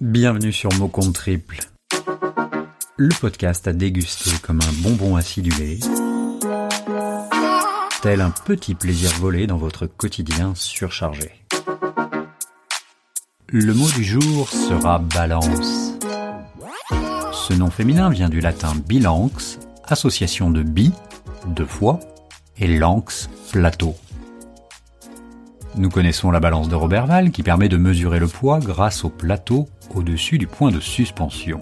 Bienvenue sur Mot Compte Triple, le podcast à déguster comme un bonbon acidulé, tel un petit plaisir volé dans votre quotidien surchargé. Le mot du jour sera balance. Ce nom féminin vient du latin bilanx, association de bi, de fois, et lanx, plateau. Nous connaissons la balance de Roberval qui permet de mesurer le poids grâce au plateau au-dessus du point de suspension.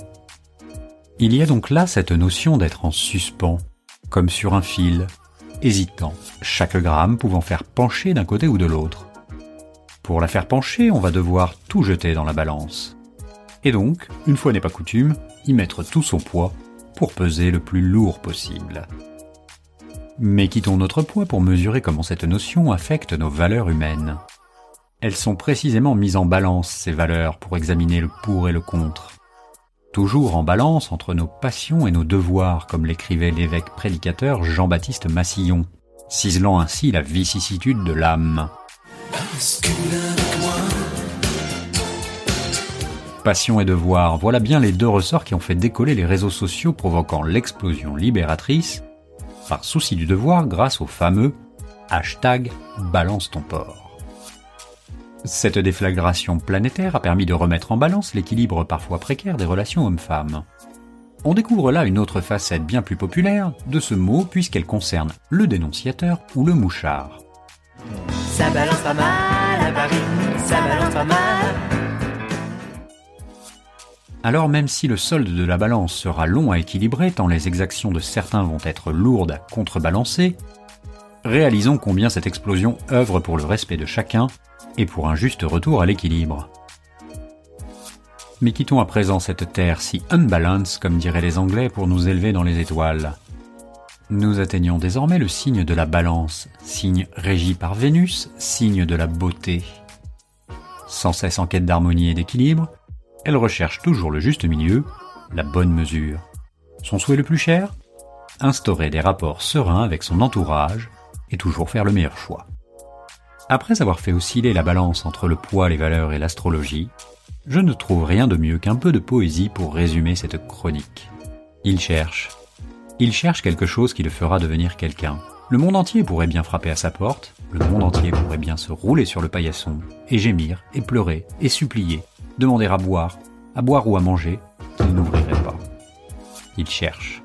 Il y a donc là cette notion d'être en suspens, comme sur un fil, hésitant, chaque gramme pouvant faire pencher d'un côté ou de l'autre. Pour la faire pencher, on va devoir tout jeter dans la balance. Et donc, une fois n'est pas coutume, y mettre tout son poids pour peser le plus lourd possible. Mais quittons notre poids pour mesurer comment cette notion affecte nos valeurs humaines. Elles sont précisément mises en balance, ces valeurs, pour examiner le pour et le contre. Toujours en balance entre nos passions et nos devoirs, comme l'écrivait l'évêque prédicateur Jean-Baptiste Massillon, ciselant ainsi la vicissitude de l'âme. Passion et devoir, voilà bien les deux ressorts qui ont fait décoller les réseaux sociaux provoquant l'explosion libératrice par souci du devoir grâce au fameux hashtag balance ton port. Cette déflagration planétaire a permis de remettre en balance l'équilibre parfois précaire des relations hommes-femmes. On découvre là une autre facette bien plus populaire de ce mot puisqu'elle concerne le dénonciateur ou le mouchard. Ça balance pas mal à Paris, ça balance pas mal. Alors même si le solde de la balance sera long à équilibrer tant les exactions de certains vont être lourdes à contrebalancer, réalisons combien cette explosion œuvre pour le respect de chacun et pour un juste retour à l'équilibre. Mais quittons à présent cette terre si unbalance comme diraient les Anglais pour nous élever dans les étoiles. Nous atteignons désormais le signe de la balance, signe régi par Vénus, signe de la beauté. Sans cesse en quête d'harmonie et d'équilibre, elle recherche toujours le juste milieu, la bonne mesure. Son souhait le plus cher? Instaurer des rapports sereins avec son entourage et toujours faire le meilleur choix. Après avoir fait osciller la balance entre le poids, les valeurs et l'astrologie, je ne trouve rien de mieux qu'un peu de poésie pour résumer cette chronique. Il cherche. Il cherche quelque chose qui le fera devenir quelqu'un. Le monde entier pourrait bien frapper à sa porte, le monde entier pourrait bien se rouler sur le paillasson, et gémir, et pleurer, et supplier, demander à boire, à boire ou à manger, qu'il n'ouvrirait pas. Il cherche.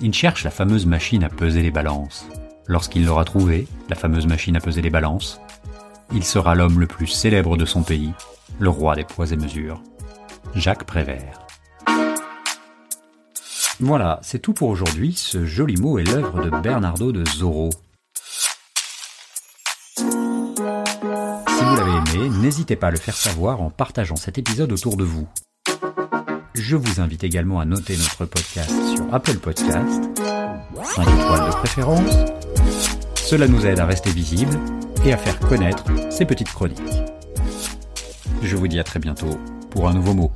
Il cherche la fameuse machine à peser les balances. Lorsqu'il l'aura trouvée, la fameuse machine à peser les balances, il sera l'homme le plus célèbre de son pays, le roi des poids et mesures. Jacques Prévert. Voilà, c'est tout pour aujourd'hui. Ce joli mot est l'œuvre de Bernardo de Zorro. n'hésitez pas à le faire savoir en partageant cet épisode autour de vous. Je vous invite également à noter notre podcast sur Apple Podcast, 5 étoiles de préférence. Cela nous aide à rester visible et à faire connaître ces petites chroniques. Je vous dis à très bientôt pour un nouveau mot.